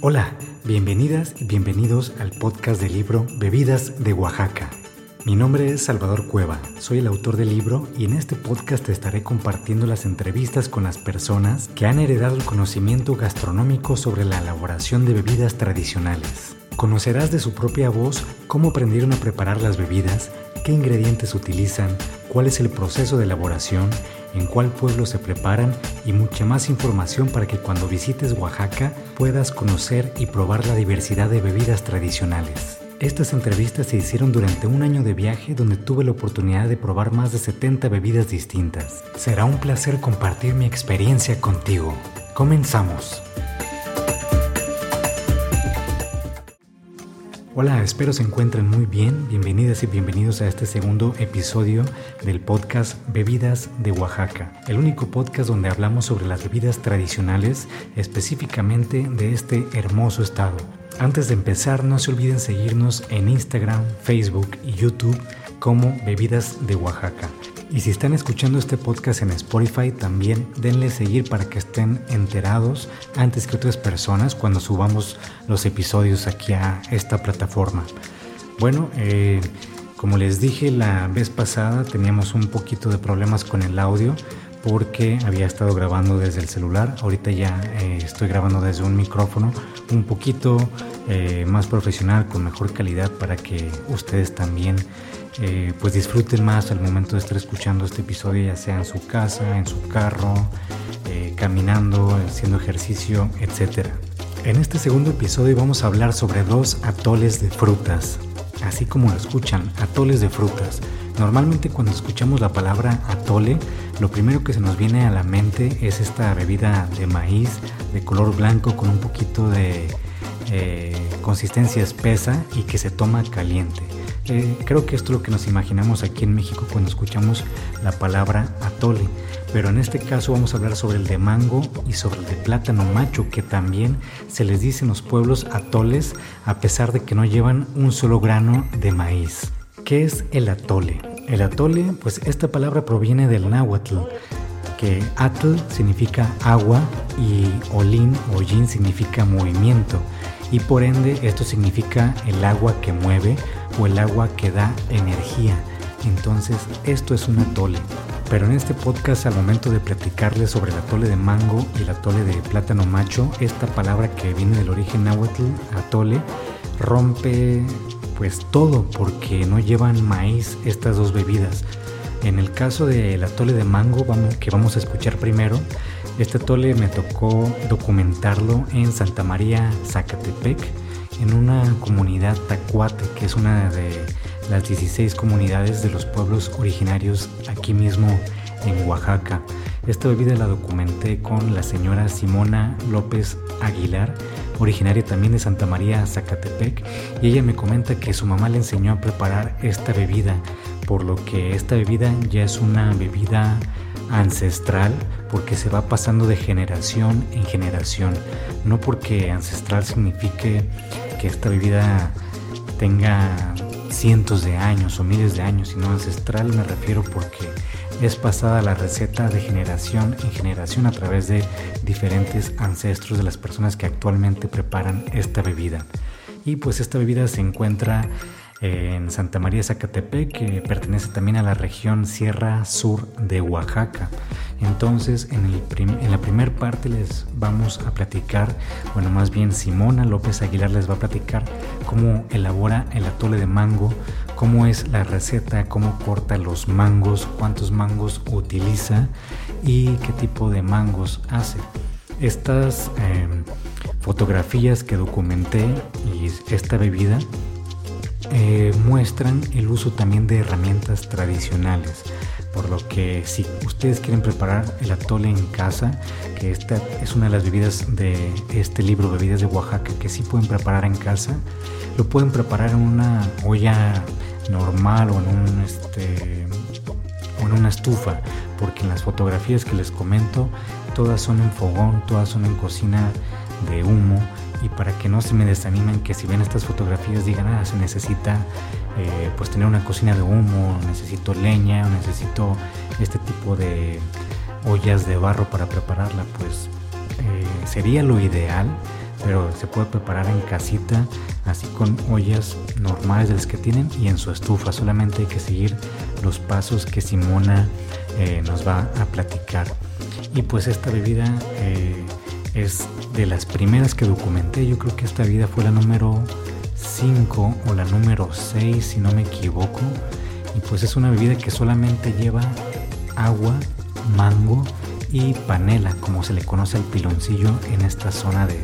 Hola, bienvenidas y bienvenidos al podcast del libro Bebidas de Oaxaca. Mi nombre es Salvador Cueva, soy el autor del libro y en este podcast te estaré compartiendo las entrevistas con las personas que han heredado el conocimiento gastronómico sobre la elaboración de bebidas tradicionales. Conocerás de su propia voz cómo aprendieron a preparar las bebidas, qué ingredientes utilizan, cuál es el proceso de elaboración, en cuál pueblo se preparan y mucha más información para que cuando visites Oaxaca puedas conocer y probar la diversidad de bebidas tradicionales. Estas entrevistas se hicieron durante un año de viaje donde tuve la oportunidad de probar más de 70 bebidas distintas. Será un placer compartir mi experiencia contigo. Comenzamos. Hola, espero se encuentren muy bien. Bienvenidas y bienvenidos a este segundo episodio del podcast Bebidas de Oaxaca, el único podcast donde hablamos sobre las bebidas tradicionales, específicamente de este hermoso estado. Antes de empezar, no se olviden seguirnos en Instagram, Facebook y YouTube como Bebidas de Oaxaca. Y si están escuchando este podcast en Spotify, también denle seguir para que estén enterados antes que otras personas cuando subamos los episodios aquí a esta plataforma. Bueno, eh, como les dije la vez pasada, teníamos un poquito de problemas con el audio porque había estado grabando desde el celular. Ahorita ya eh, estoy grabando desde un micrófono un poquito eh, más profesional, con mejor calidad para que ustedes también eh, pues disfruten más al momento de estar escuchando este episodio, ya sea en su casa, en su carro, caminando, haciendo ejercicio, etc. En este segundo episodio vamos a hablar sobre dos atoles de frutas, así como lo escuchan, atoles de frutas. Normalmente cuando escuchamos la palabra atole, lo primero que se nos viene a la mente es esta bebida de maíz de color blanco con un poquito de eh, consistencia espesa y que se toma caliente. Eh, creo que esto es lo que nos imaginamos aquí en México cuando escuchamos la palabra atole, pero en este caso vamos a hablar sobre el de mango y sobre el de plátano macho, que también se les dice en los pueblos atoles a pesar de que no llevan un solo grano de maíz. ¿Qué es el atole? El atole, pues esta palabra proviene del náhuatl, que atl significa agua y olín o yin significa movimiento y por ende esto significa el agua que mueve o el agua que da energía. Entonces esto es un atole. Pero en este podcast al momento de platicarles sobre el atole de mango y el atole de plátano macho, esta palabra que viene del origen náhuatl, atole, rompe pues todo porque no llevan maíz estas dos bebidas. En el caso del atole de mango que vamos a escuchar primero, este atole me tocó documentarlo en Santa María, Zacatepec, en una comunidad tacuate, que es una de las 16 comunidades de los pueblos originarios aquí mismo en Oaxaca. Esta bebida la documenté con la señora Simona López Aguilar, originaria también de Santa María, Zacatepec, y ella me comenta que su mamá le enseñó a preparar esta bebida, por lo que esta bebida ya es una bebida ancestral porque se va pasando de generación en generación, no porque ancestral signifique que esta bebida tenga cientos de años o miles de años, sino ancestral me refiero porque es pasada la receta de generación en generación a través de diferentes ancestros de las personas que actualmente preparan esta bebida. Y pues esta bebida se encuentra en Santa María Zacatepec, que pertenece también a la región Sierra Sur de Oaxaca. Entonces, en, en la primera parte les vamos a platicar, bueno, más bien Simona López Aguilar les va a platicar cómo elabora el atole de mango, cómo es la receta, cómo corta los mangos, cuántos mangos utiliza y qué tipo de mangos hace. Estas em, fotografías que documenté y esta bebida eh, muestran el uso también de herramientas tradicionales. Por lo que si ustedes quieren preparar el atole en casa, que esta es una de las bebidas de este libro, Bebidas de Oaxaca, que sí pueden preparar en casa, lo pueden preparar en una olla normal o en, un, este, o en una estufa, porque en las fotografías que les comento, todas son en fogón, todas son en cocina de humo y para que no se me desanimen que si ven estas fotografías digan, ah, se necesita eh, pues tener una cocina de humo, necesito leña, necesito este tipo de, ollas de barro para prepararla, pues eh, sería lo ideal, pero se puede preparar en casita, así con ollas normales de las que tienen y en su estufa. Solamente hay que seguir los pasos que Simona eh, nos va a platicar. Y pues esta bebida es de las primeras que documenté. Yo creo que esta bebida fue la número 5 o la número 6, si no me equivoco. Y pues es una bebida que solamente lleva agua, mango y panela, como se le conoce al piloncillo en esta zona de,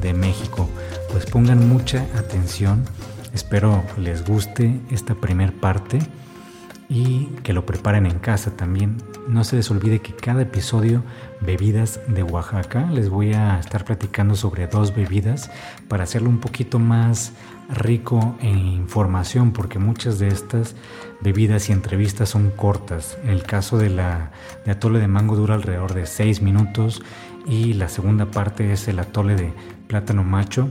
de México. Pues pongan mucha atención. Espero les guste esta primer parte y que lo preparen en casa también. No se les olvide que cada episodio Bebidas de Oaxaca les voy a estar platicando sobre dos bebidas para hacerlo un poquito más rico en información porque muchas de estas bebidas y entrevistas son cortas. En el caso de la atole de mango dura alrededor de 6 minutos y la segunda parte es el atole de plátano macho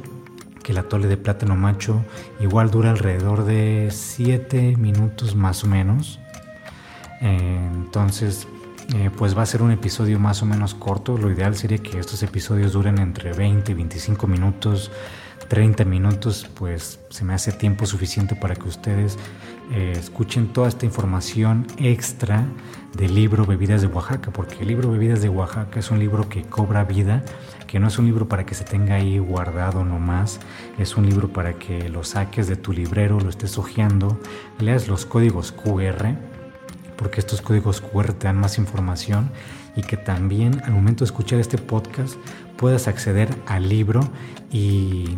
que el atole de plátano macho igual dura alrededor de 7 minutos más o menos. Entonces, eh, pues va a ser un episodio más o menos corto. Lo ideal sería que estos episodios duren entre 20 y 25 minutos 30 minutos, pues se me hace tiempo suficiente para que ustedes eh, escuchen toda esta información extra del libro Bebidas de Oaxaca, porque el libro Bebidas de Oaxaca es un libro que cobra vida, que no es un libro para que se tenga ahí guardado nomás, es un libro para que lo saques de tu librero, lo estés hojeando, leas los códigos QR, porque estos códigos QR te dan más información y que también al momento de escuchar este podcast puedas acceder al libro y,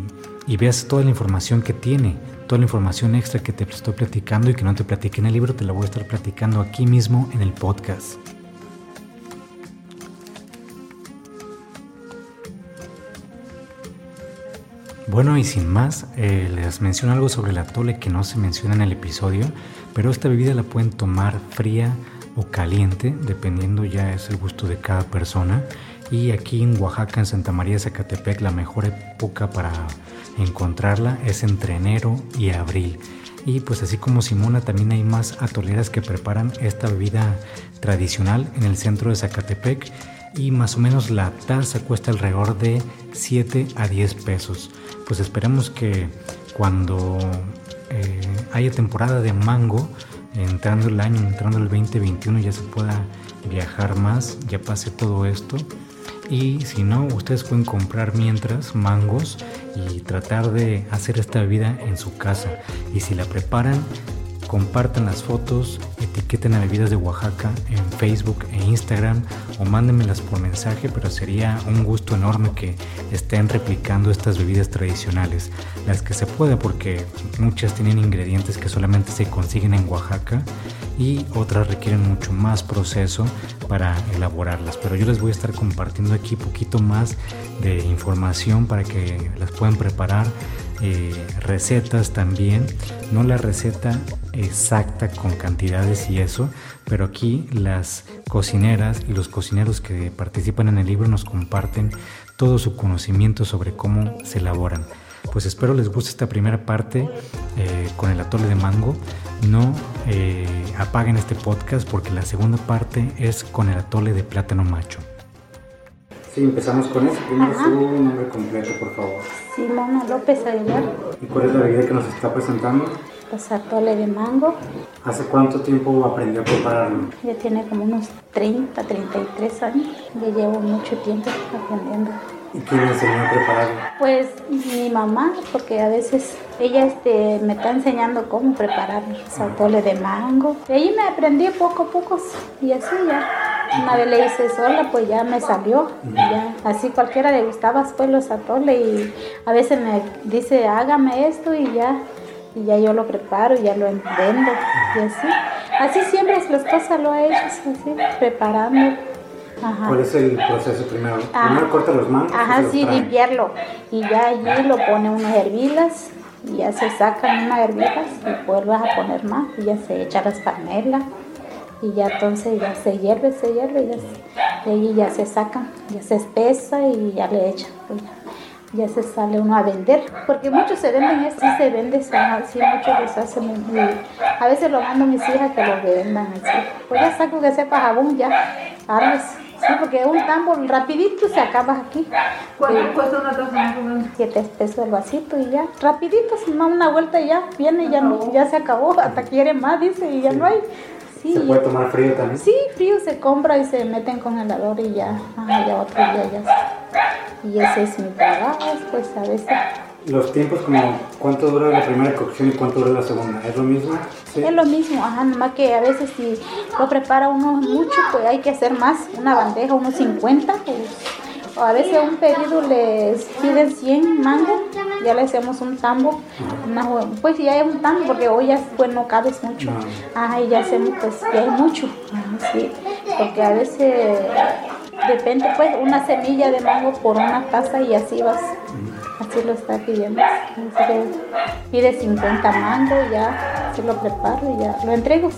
veas toda la información que tiene, toda la información extra que te estoy platicando y que no te platiqué en el libro, te la voy a estar platicando aquí mismo en el podcast. Bueno, y sin más, eh, les menciono algo sobre el atole que no se menciona en el episodio, pero esta bebida la pueden tomar fría o caliente, dependiendo ya es el gusto de cada persona. Y aquí en Oaxaca, en Santa María de Zacatepec, la mejor época para encontrarla es entre enero y abril. Y pues así como Simona, también hay más atoleras que preparan esta bebida tradicional en el centro de Zacatepec y más o menos la taza cuesta alrededor de 7 a 10 pesos. Pues esperemos que cuando eh, haya temporada de mango, entrando el año, entrando el 2021 ya se pueda viajar más, ya pase todo esto y si no, ustedes pueden comprar mientras mangos y tratar de hacer esta bebida en su casa. Y si la preparan, compartan las fotos, etiqueten a Bebidas de Oaxaca en Facebook e Instagram o mándenmelas por mensaje, pero sería un gusto enorme que estén replicando estas bebidas tradicionales, las que se pueda porque muchas tienen ingredientes que solamente se consiguen en Oaxaca y otras requieren mucho más proceso para elaborarlas. Pero yo les voy a estar compartiendo aquí poquito más de información para que las puedan preparar. Eh, recetas también, no la receta exacta con cantidades y eso, pero aquí las cocineras y los cocineros que participan en el libro nos comparten todo su conocimiento sobre cómo se elaboran. Pues espero les guste esta primera parte eh, con el atole de mango. No eh, apaguen este podcast porque la segunda parte es con el atole de plátano macho. Sí, empezamos con eso. Primero su nombre completo, por favor. Simona López Aguilar. ¿Y cuál es la bebida que nos está presentando? Pues atole de mango. ¿Hace cuánto tiempo aprendió a prepararlo? Ya tiene como unos 30, 33 años. Ya llevo mucho tiempo aprendiendo. ¿Y quién le enseñó a prepararlo? Pues mi mamá, porque a veces ella este, me está enseñando cómo preparar atole de mango. Y ahí me aprendí poco a poco y así ya. Una vez le hice sola, pues ya me salió. Ya. Así cualquiera le gustaba pues los atoles y a veces me dice hágame esto y ya. Y ya yo lo preparo ya lo vendo y así. Así siempre las cosas lo he hecho, así, preparando. ¿Cuál es el proceso primero? Primero corta los mangos. Ajá, sí, limpiarlo. Y ya allí lo pone unas hervidas y ya se sacan unas hervidas y vuelves a poner más y ya se echa las panelas y ya entonces ya se hierve, se hierve y ya, ahí ya se saca, ya se espesa y ya le echan. Pues ya, se sale uno a vender, porque muchos se venden esto, sí se vende, así muchos los hacen, a veces lo mando a mis hijas que lo vendan así, pues ya saco que sepa jabón ya, árboles. Sí, porque un tambo rapidito se acaba aquí. ¿Cuánto cuesta una taza? Siete pesos el vasito y ya. Rapidito, se da una vuelta y ya viene ya, no, ya se acabó. Hasta quiere más, dice, y ya no hay. Sí, ¿Se puede tomar frío también? Sí, frío se compra y se mete en congelador y ya, ah, ya otro día ya. Y ese es mi trabajo, pues a veces. Los tiempos, como cuánto dura la primera cocción y cuánto dura la segunda, ¿es lo mismo? Sí. Es lo mismo, ajá, nomás que a veces si lo prepara uno mucho, pues hay que hacer más, una bandeja, unos 50, pues, o a veces un pedido les piden 100 mangos, ya le hacemos un tambo, una pues ya hay un tambo, porque hoy ya pues no cabes mucho, ajá, y ya hacemos pues ya hay mucho, ajá, sí, porque a veces depende pues una semilla de mango por una taza y así vas. Así lo está pidiendo. Pide 50 mangos, ya se lo preparo y ya lo entrego.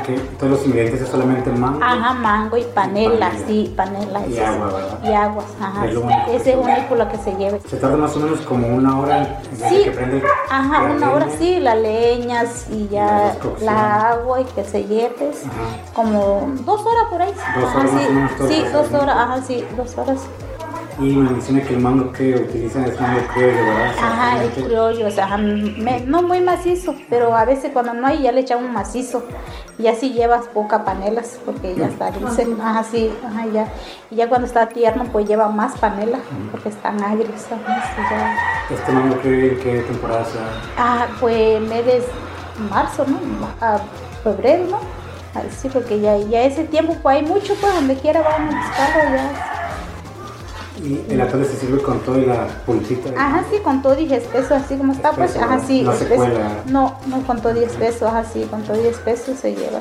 Ok, Todos los ingredientes es solamente mango. Ajá, mango y panela, Panela. sí, panela. Y agua, ¿verdad? Y aguas, ajá. Es lo único que Ese es único lo que se lleve. Se tarda más o menos como una hora desde Sí, que prende. ajá, una hora sí, las leñas y ya la agua y que se lleve. Como dos horas por ahí. Dos Ajá, horas más sí, o menos todo el sí, proceso, dos horas, ajá, sí, dos horas. Y me menciona que el mango que utilizan es mango criollo, ¿verdad? Ajá, el criollo, o sea, me- no muy macizo, pero a veces cuando no hay ya le echamos macizo y así llevas poca panelas porque ya está dulce, ajá, sí, ajá, ya. Y ya cuando está tierno pues lleva más panela porque están agrios, ya. Este mango criollo, ¿en qué temporada se da? Ah, pues mes de marzo, ¿no? A febrero, ¿no? Ah, Sí, porque ya, ya ese tiempo pues hay mucho, pues donde quiera van a buscarlo ya. Y el atole se sirve con todo y la pulpita. Ajá, sí, con todo y espeso, así como está, pues, Espeso, ajá, ¿verdad? sí, No se espeso. cuela. No, no con todo y espeso, ajá, sí, con todo y espeso se lleva.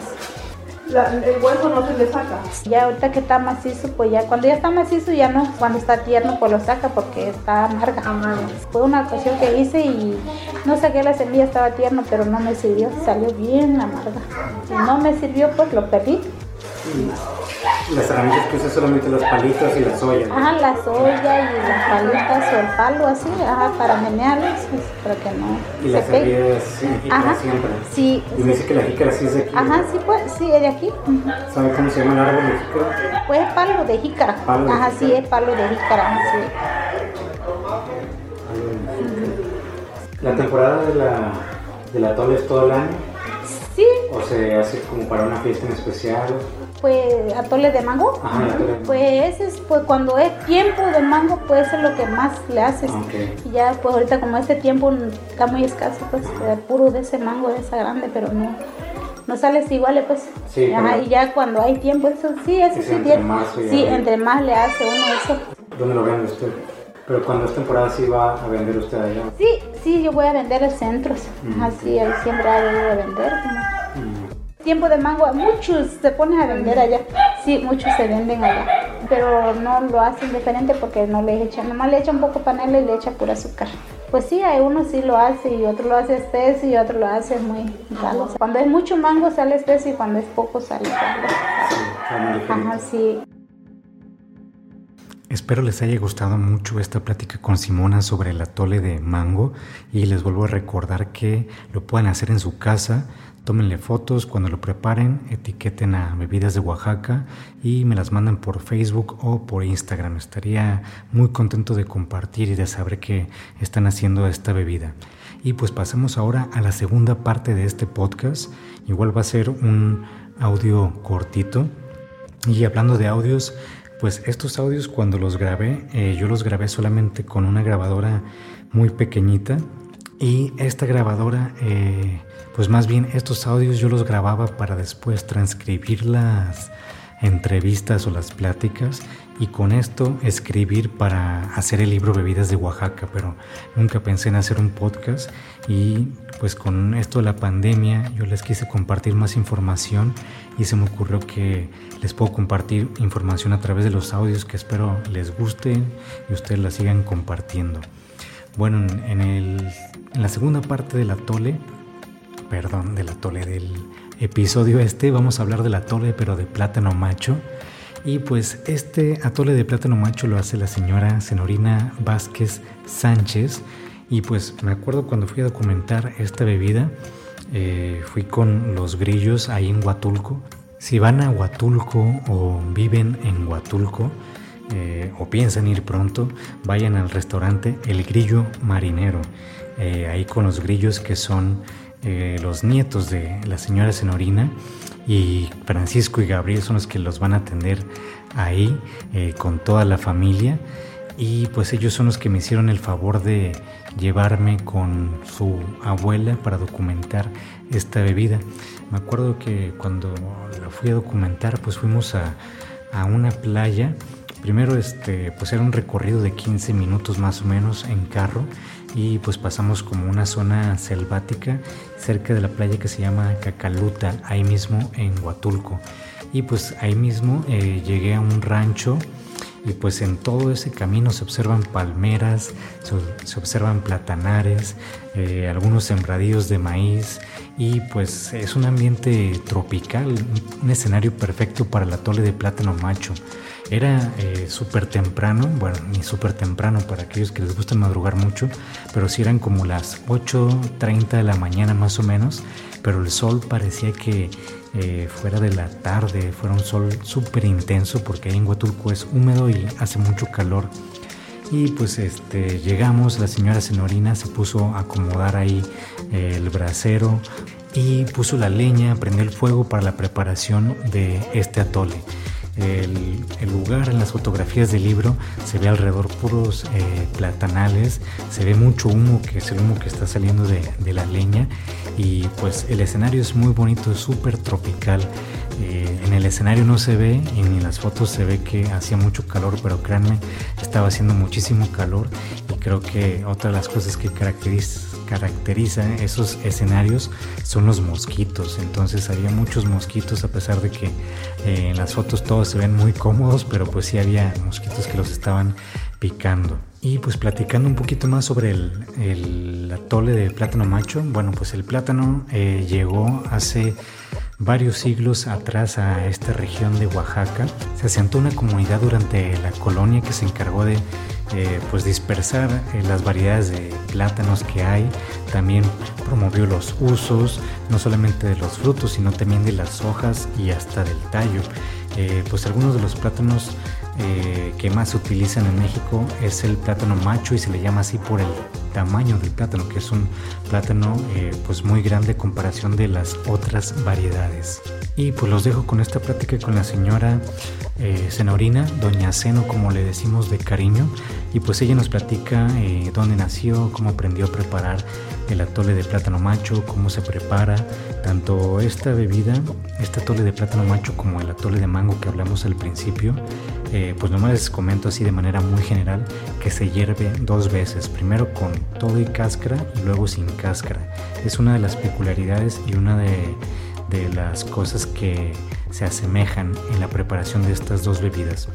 La- el hueso no se le saca. Ya ahorita que está macizo, pues ya, cuando ya está macizo ya no, cuando está tierno pues lo saca porque está amarga. Amarga. Fue una ocasión que hice y no saqué la semilla, estaba tierno, pero no me sirvió, salió bien amarga. Y no me sirvió, pues lo perdí. Las herramientas que usa solamente las palitas y las ollas. Ajá, la soya y las palitas o el palo así, ajá, para menearlos, pues, para que no Y las servías en jícara Ajá, siempre. sí, Y me dice que la jícara sí es de aquí. Ajá, sí, pues, sí, es de aquí. Ujú. ¿Sabe cómo se llama el árbol de jícara? Pues es palo de jícara. Palo de Ajá, sí, es palo de jícara, ajá, sí. La temporada de la, del atole es todo el año Sí, o se hace como para una fiesta en especial. Pues atole de mango. Ajá, el atole de mango. Pues ese es, pues cuando es tiempo de mango, pues es lo que más le haces. Y ya, pues ahorita como este tiempo está muy escaso, pues eh, puro de ese mango, de esa grande, pero no, no sales igual, pues. Sí, Ajá, y ya cuando hay tiempo, eso sí, eso Es sí entre tiene. Sí, más le hace uno eso. ¿Dónde lo vende usted? Pero cuando es temporada sí va a vender usted allá. Sí, sí, yo voy a vender en centros. Mm. Así, siempre hago de vender. Tiempo de mango, muchos se ponen a vender allá. Sí, muchos se venden allá. Pero no lo hacen diferente porque no le echan, nomás le echan un poco panela y le echan pura azúcar. Pues sí, hay uno sí lo hace y otro lo hace espeso y otro lo hace muy ralo. Cuando es mucho mango sale espeso y cuando es poco sale diferente. Ajá, sí. Espero les haya gustado mucho esta plática con Simona sobre el atole de mango y les vuelvo a recordar que lo pueden hacer en su casa. Tómenle fotos cuando lo preparen, etiqueten a Bebidas de Oaxaca y me las mandan por Facebook o por Instagram. Estaría muy contento de compartir y de saber que están haciendo esta bebida. Y pues pasamos ahora a la segunda parte de este podcast. Igual va a ser un audio cortito. Y hablando de audios, pues estos audios cuando los grabé, eh, yo los grabé solamente con una grabadora muy pequeñita. Y esta grabadora, eh, pues más bien estos audios yo los grababa para después transcribir las entrevistas o las pláticas y con esto escribir para hacer el libro Bebidas de Oaxaca, pero nunca pensé en hacer un podcast y pues con esto de la pandemia yo les quise compartir más información y se me ocurrió que les puedo compartir información a través de los audios que espero les gusten y ustedes la sigan compartiendo. Bueno, en, el- en la segunda parte del atole, perdón, del atole del episodio este, vamos a hablar del atole pero de plátano macho. Y pues este atole de plátano macho lo hace la señora Senorina Vázquez Sánchez. Y pues me acuerdo cuando fui a documentar esta bebida, eh, fui con los grillos ahí en Huatulco. Si van a Huatulco o viven en Huatulco eh, o piensan ir pronto, vayan al restaurante El Grillo Marinero. Eh, ahí con los grillos que son eh, los nietos de la señora Senorina y Francisco y Gabriel son los que los van a atender ahí con toda la familia y pues ellos son los que me hicieron el favor de llevarme con su abuela para documentar esta bebida. Me acuerdo que cuando la fui a documentar pues fuimos a, a una playa. Primero este pues era un recorrido de 15 minutos más o menos en carro y pues pasamos como una zona selvática cerca de la playa que se llama Cacaluta, ahí mismo en Huatulco. Y pues ahí mismo eh, llegué a un rancho y pues en todo ese camino se observan palmeras, se, observan platanares, eh, algunos sembradíos de maíz y pues es un ambiente tropical, un escenario perfecto para el atole de plátano macho. Era eh, súper temprano, bueno, ni súper temprano para aquellos que les gusta madrugar mucho, pero sí eran como las 8.30 de la mañana más o menos, pero el sol parecía que eh, fuera de la tarde, fuera un sol súper intenso porque ahí en Huatulco es húmedo y hace mucho calor. Y pues este, llegamos, la señora Senorina se puso a acomodar ahí eh, el brasero y puso la leña, prendió el fuego para la preparación de este atole el, lugar en las fotografías del libro se ve alrededor puros eh, platanales, se ve mucho humo que es el humo que está saliendo de, la leña y pues el escenario es muy bonito, es súper tropical. Eh, en el escenario no se ve y en las fotos se ve que hacía mucho calor, pero créanme, estaba haciendo muchísimo calor creo que otra de las cosas que caracteriza esos escenarios son los mosquitos. Entonces había muchos mosquitos a pesar de que eh, en las fotos todos se ven muy cómodos, pero pues sí había mosquitos que los estaban picando. Y pues platicando un poquito más sobre el, atole de plátano macho, bueno pues el plátano eh, llegó hace varios siglos atrás a esta región de Oaxaca. Se asentó una comunidad durante la colonia que se encargó de eh, pues dispersar eh, las variedades de plátanos que hay. También promovió los usos, no solamente de los frutos, sino también de las hojas y hasta del tallo. Eh, pues algunos de los plátanos que más se utilizan en México es el plátano macho y se le llama así por el tamaño del plátano, que es un plátano pues muy grande en comparación de las otras variedades. Y pues los dejo con esta plática con la señora eh, Senorina, Doña Seno, como le decimos de cariño. Y pues ella nos platica eh, dónde nació, cómo aprendió a preparar el atole de plátano macho, cómo se prepara. Tanto esta bebida, este atole de plátano macho, como el atole de mango que hablamos al principio, eh, pues nomás les comento así de manera muy general que se hierve dos veces, primero con todo y cáscara y luego sin cáscara. Es una de las peculiaridades y una de las cosas que se asemejan en la preparación de estas dos bebidas.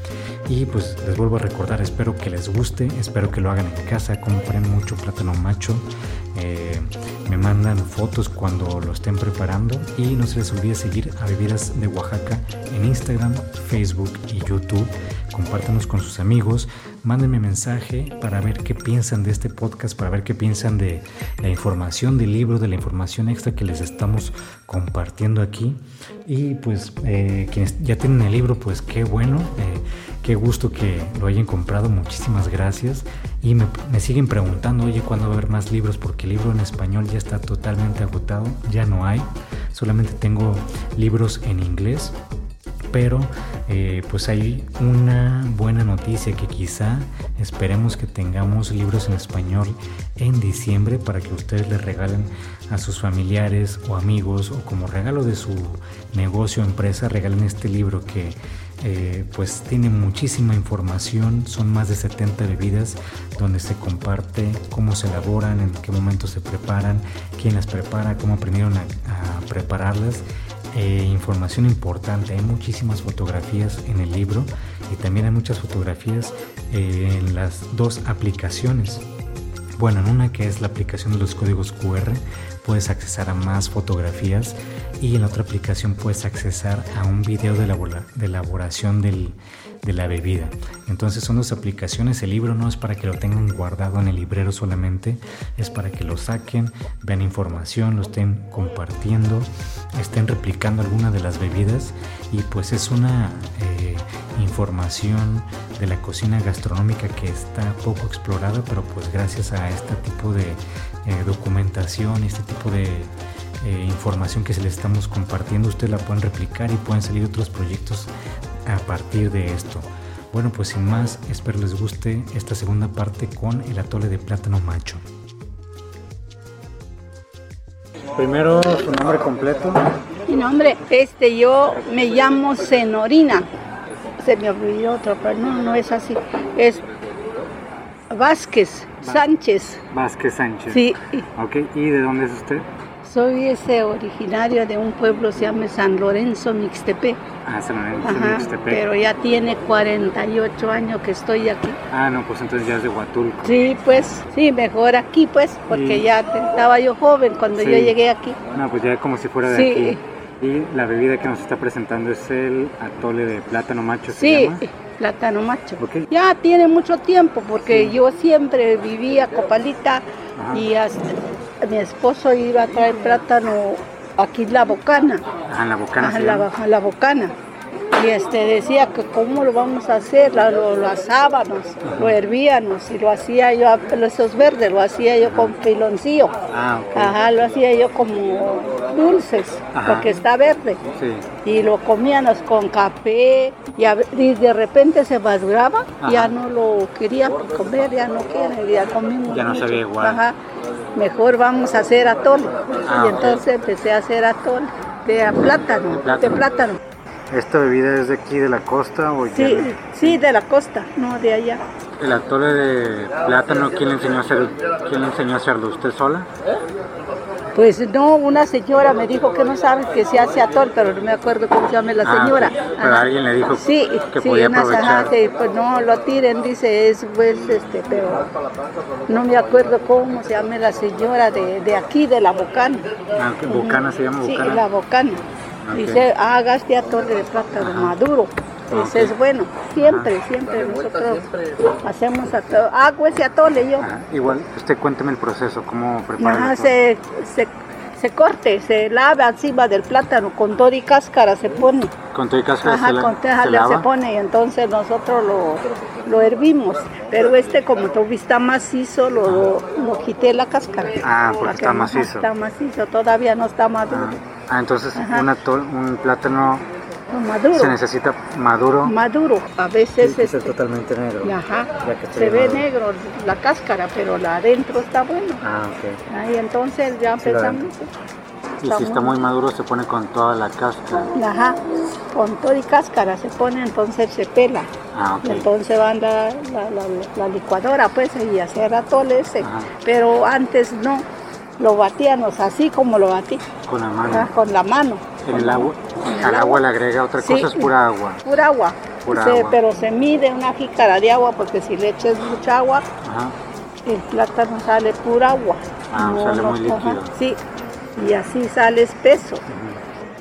Y pues les vuelvo a recordar, espero que les guste, espero que lo hagan en casa, compren mucho plátano macho, eh, me mandan fotos cuando lo estén preparando y no se les olvide seguir a Bebidas de Oaxaca en Instagram, Facebook y YouTube. Compártanos con sus amigos, mándenme mensaje para ver qué piensan de este podcast, para ver qué piensan de la información del libro, de la información extra que les estamos compartiendo aquí. Y pues eh, quienes ya tienen el libro, pues qué bueno. Eh, Qué gusto que lo hayan comprado, muchísimas gracias. Y me, siguen preguntando, oye, ¿cuándo va a haber más libros? Porque el libro en español ya está totalmente agotado, ya no hay. Solamente tengo libros en inglés. Pero eh, pues hay una buena noticia que quizá esperemos que tengamos libros en español en diciembre para que ustedes les regalen a sus familiares o amigos o como regalo de su negocio o empresa regalen este libro que eh, pues tiene muchísima información, son más de 70 bebidas donde se comparte cómo se elaboran, en qué momento se preparan, quién las prepara, cómo aprendieron a, prepararlas. Eh, información importante, hay muchísimas fotografías en el libro y también hay muchas fotografías eh, en las dos aplicaciones. Bueno, en una que es la aplicación de los códigos QR, puedes accesar a más fotografías y en la otra aplicación puedes accesar a un video de, elaboración del, de la bebida. Entonces son dos aplicaciones, el libro no es para que lo tengan guardado en el librero solamente, es para que lo saquen, vean información, lo estén compartiendo, estén replicando alguna de las bebidas y pues es una eh, información de la cocina gastronómica que está poco explorada, pero pues gracias a este tipo de eh, documentación y este tipo de eh, información que se les estamos compartiendo, ustedes la pueden replicar y pueden salir otros proyectos a partir de esto. Bueno, pues sin más, espero les guste esta segunda parte con el atole de plátano macho. Primero, su nombre completo. Mi nombre, este, yo me llamo Senorina. Se me olvidó otro, pero no, no es así. Es Vázquez Sánchez. Vázquez Sánchez. Sí, Ok, ¿y de dónde es usted? soy ese originario de un pueblo se llama San Lorenzo Mixtepec. Ah, San Lorenzo Ajá, Mixtepec. pero ya tiene 48 años que estoy aquí. Ah, no, pues entonces ya es de Huatulco. Sí, pues, sí, mejor aquí, pues, porque Y- ya estaba yo joven cuando Sí. yo llegué aquí. No, pues ya como si fuera de Sí. aquí. Y la bebida que nos está presentando es el atole de plátano macho, ¿se Sí, llama? Plátano macho. Ok. Ya tiene mucho tiempo porque yo siempre vivía Copalita Ajá. y hasta- mi esposo iba a traer plátano aquí en la bocana, Ajá, en la bocana ajá, se la, llama. a la bocana. Y este decía que cómo lo vamos a hacer, La- lo, lo asábamos, lo hervíamos y lo hacía yo, esos verdes, lo hacía yo con piloncillo. Ah. Ajá, lo hacía yo como dulces, Ajá. porque está verde Sí. y lo comíamos con café y, a- y de repente se maduraba, Ajá. ya no lo quería comer, ya no quiere, ya comimos. Ya no mucho. sabía igual. Ajá. Mejor vamos a hacer atole. Ah, y entonces empecé a hacer atole de plátano, De plátano. de plátano. ¿Esta bebida es de aquí, de la costa o Sí, de- sí, de la costa, no de allá. El atole de plátano, ¿quién le enseñó a hacer, quién le enseñó a hacerlo? ¿Usted sola? Pues no, una señora me dijo que no sabe que se hace atol, pero no me acuerdo cómo se llama la Ah, señora. Pero alguien le dijo sí, que sí, podía aprovechar. que, pues no lo tiren, dice, es pues este, pero no me acuerdo cómo se llama la señora de, de aquí, de la Bocana. Ah, Bocana se llama Sí, Bocana. la Bocana. Ok. Dice, haga este atole de plátano maduro. Ese Ok. es bueno. Siempre, siempre nosotros hacemos atole. Hago ese atole yo. Ajá, Igual, usted cuénteme el proceso, cómo prepara se, se, se corte, se lava encima del plátano, con todo y cáscara se pone. Con todo y cáscara Ajá, se, la- con se se, lava. pone y entonces nosotros lo, lo hervimos. Pero este como todavía está macizo, lo, lo, lo quité la cáscara. Ah, porque está macizo. Está macizo, todavía no está maduro. Ah, ah, entonces Ajá. un, atol- un plátano maduro. se necesita maduro. Maduro. A veces ser este, totalmente negro. ajá, se ve maduro. negro la cáscara, pero la adentro está bueno. Ah, ok. Ahí entonces ya Sí, empezamos. Y si está muy maduro se pone con toda la cáscara. Ajá, con todo y cáscara se pone, entonces se pela. Ah, Y ok. entonces van la, la, la- la licuadora pues y hacer atole ese. Ajá. Pero antes no, lo batíamos así como lo batí, Con la ah, mano. con la mano. En el agua. el Al agua. le agrega otra Sí. cosa, es pura agua. Pura agua. Pura Se- agua. Pero se mide una jícara de agua porque si le eches mucha agua, Ajá. el plátano sale pura agua. Ah, sale muy ajá, líquido. sí, y así sale espeso,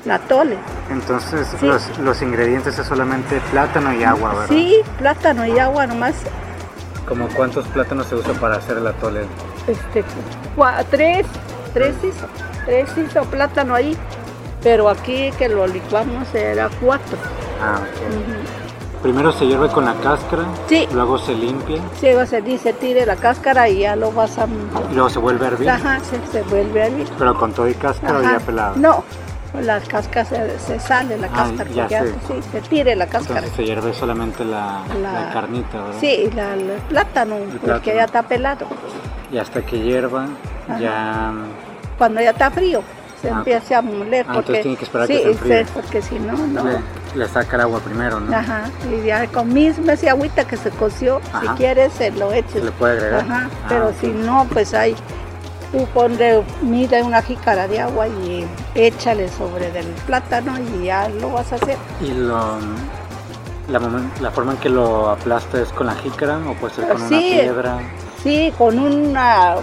la tole. Entonces Sí. los, los ingredientes es solamente plátano y agua, ¿verdad? Sí, plátano y agua nomás. ¿Como cuántos plátanos se usa para hacer el atole? Este, cua- tres, tres hizo, tres hizo plátano ahí, pero aquí que lo licuamos era cuatro. Ah, ok. Primero se hierve con la cáscara, Sí. luego se limpia Sí, se dice tire la cáscara y ya lo vas a... y luego se vuelve a hervir, Ajá, se, se vuelve a hervir. pero con todo y cáscara Ajá. ya pelado. No, la cáscara se, se sale, la Ah, cáscara, ya ya- sí, se tire la cáscara. Entonces se hierve solamente la, La- la carnita, ¿verdad? Sí, la- el plátano, plátano. porque ya está pelado. Y hasta que hierva, Ajá. ya... Cuando ya está frío, se Ah, empieza a moler. Ah, porque, tiene que esperar sí, que se porque si no, no. Le, le saca el agua primero, ¿no? Ajá, y ya con misma esa agüita que se coció, si quieres se lo eches. Se le puede agregar. Ajá, Ah, pero si no, pues ahí tú ponle, mide una jícara de agua y échale sobre del plátano y ya lo vas a hacer. Y lo... La, forma en que lo aplasta es con la jícara o puede ser con Sí. una piedra. Sí, con una,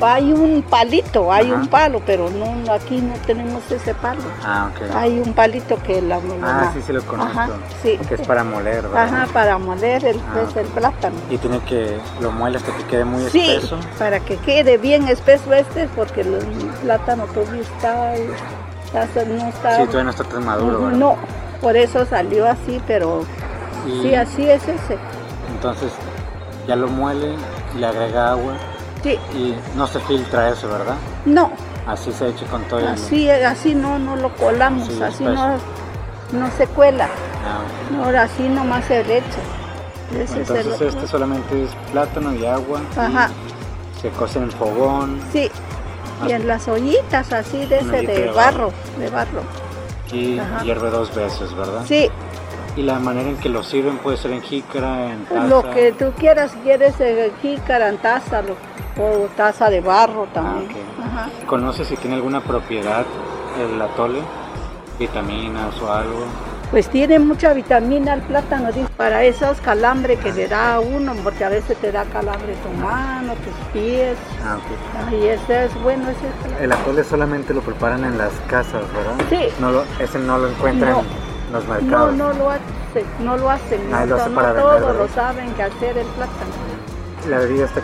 hay un palito, hay Ajá. un palo, pero no, aquí no tenemos ese palo. Ah, ok. Hay un palito que la Ah, mamá- sí, sí lo conozco. Ajá, sí. Que es para moler, ¿verdad? Ajá, para moler el, Ah, pues, el plátano. Y tiene que, lo muele hasta que quede muy Sí, espeso. para que quede bien espeso este, porque el plátano todavía está, está- no está... Sí, todavía no está tan maduro, ¿verdad? no, por eso salió así, pero Y sí, así es ese. entonces ya lo muele, le agrega agua Sí, y no se filtra eso, ¿verdad? no, Así se ha hecho con todo el... así, así no, no lo colamos, Sí, así espeso. no, no se cuela. Ah, Ahora así nomás se le echa. Ese es el Entonces este solamente es plátano y agua. y Ajá. se cose en fogón Sí. Y en las ollitas así de ese de de barro, de barro. y Ajá. hierve dos veces, ¿verdad? Sí, Y la manera en que lo sirven puede ser en jícara, en taza. lo que tú quieras, si quieres eh, jícara, en taza, lo- o taza de barro también. ok. Ajá. ¿Conoce si tiene alguna propiedad el atole? Vitaminas o algo. Pues tiene mucha vitamina el plátano, para esos calambres que le da a uno, porque a veces te da calambre tu mano, tus pies. Ah. Y ese es bueno, ese es El atole solamente lo preparan en las casas, ¿verdad? Sí. No lo, ese no lo encuentran No. Los No, mercados. no lo hacen, no lo hacen, Ah, lo hace no para vender, todos lo saben que hacer el plátano. La bebida está...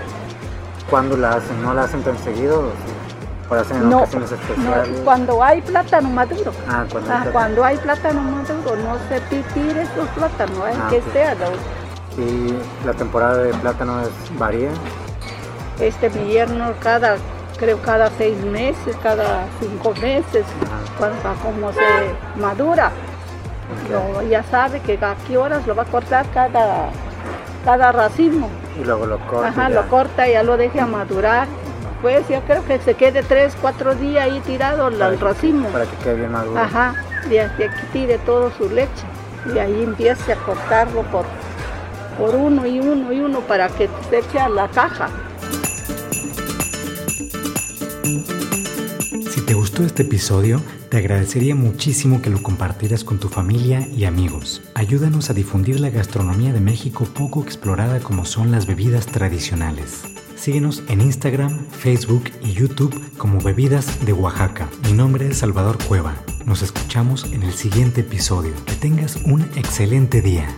¿Cuándo la hacen? ¿No la hacen tan seguido? ¿O sí? ¿O la hacen en No, ocasiones no, especiales? cuando hay plátano maduro. Ah, cuando Ah, hay plátano. cuando hay plátano maduro, no se pi- tires los plátanos, hay Ah, que sea. lo- Y la temporada de plátano es, varía. Este invierno cada, creo cada seis meses, cada cinco meses, Ajá. cuando como se madura. Lo- ya sabe que a qué horas lo va a cortar cada, cada racimo. Y luego lo corta. Ajá, ya. lo corta y ya lo deja madurar. Pues yo creo que se quede tres, cuatro días ahí tirado el que- racimo. Para que quede bien maduro. Ajá, y que tire todo su leche. Y ahí empiece a cortarlo por, por uno y uno y uno para que se eche a la caja. Si te gustó este episodio, te agradecería muchísimo que lo compartieras con tu familia y amigos. Ayúdanos a difundir la gastronomía de México poco explorada como son las bebidas tradicionales. Síguenos en Instagram, Facebook y YouTube como Bebidas de Oaxaca. Mi nombre es Salvador Cueva. Nos escuchamos en el siguiente episodio. Que tengas un excelente día.